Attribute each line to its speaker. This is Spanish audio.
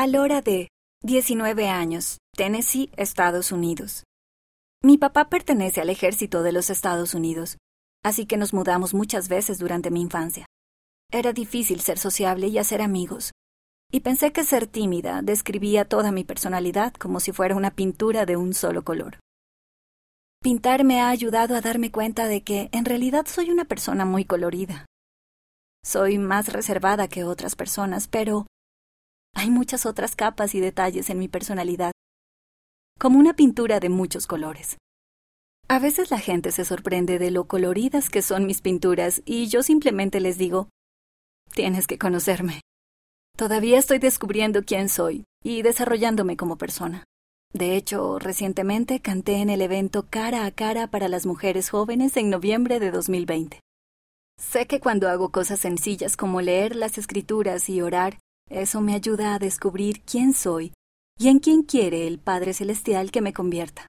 Speaker 1: Alora de 19 años, Tennessee, Estados Unidos. Mi papá pertenece al ejército de los Estados Unidos, así que nos mudamos muchas veces durante mi infancia. Era difícil ser sociable y hacer amigos, y pensé que ser tímida describía toda mi personalidad como si fuera una pintura de un solo color. Pintar me ha ayudado a darme cuenta de que en realidad soy una persona muy colorida. Soy más reservada que otras personas, pero hay muchas otras capas y detalles en mi personalidad, como una pintura de muchos colores. A veces la gente se sorprende de lo coloridas que son mis pinturas y yo simplemente les digo, tienes que conocerme. Todavía estoy descubriendo quién soy y desarrollándome como persona. De hecho, recientemente canté en el evento Cara a Cara para las mujeres jóvenes en noviembre de 2020. Sé que cuando hago cosas sencillas como leer las escrituras y orar, eso me ayuda a descubrir quién soy y en quién quiere el Padre Celestial que me convierta.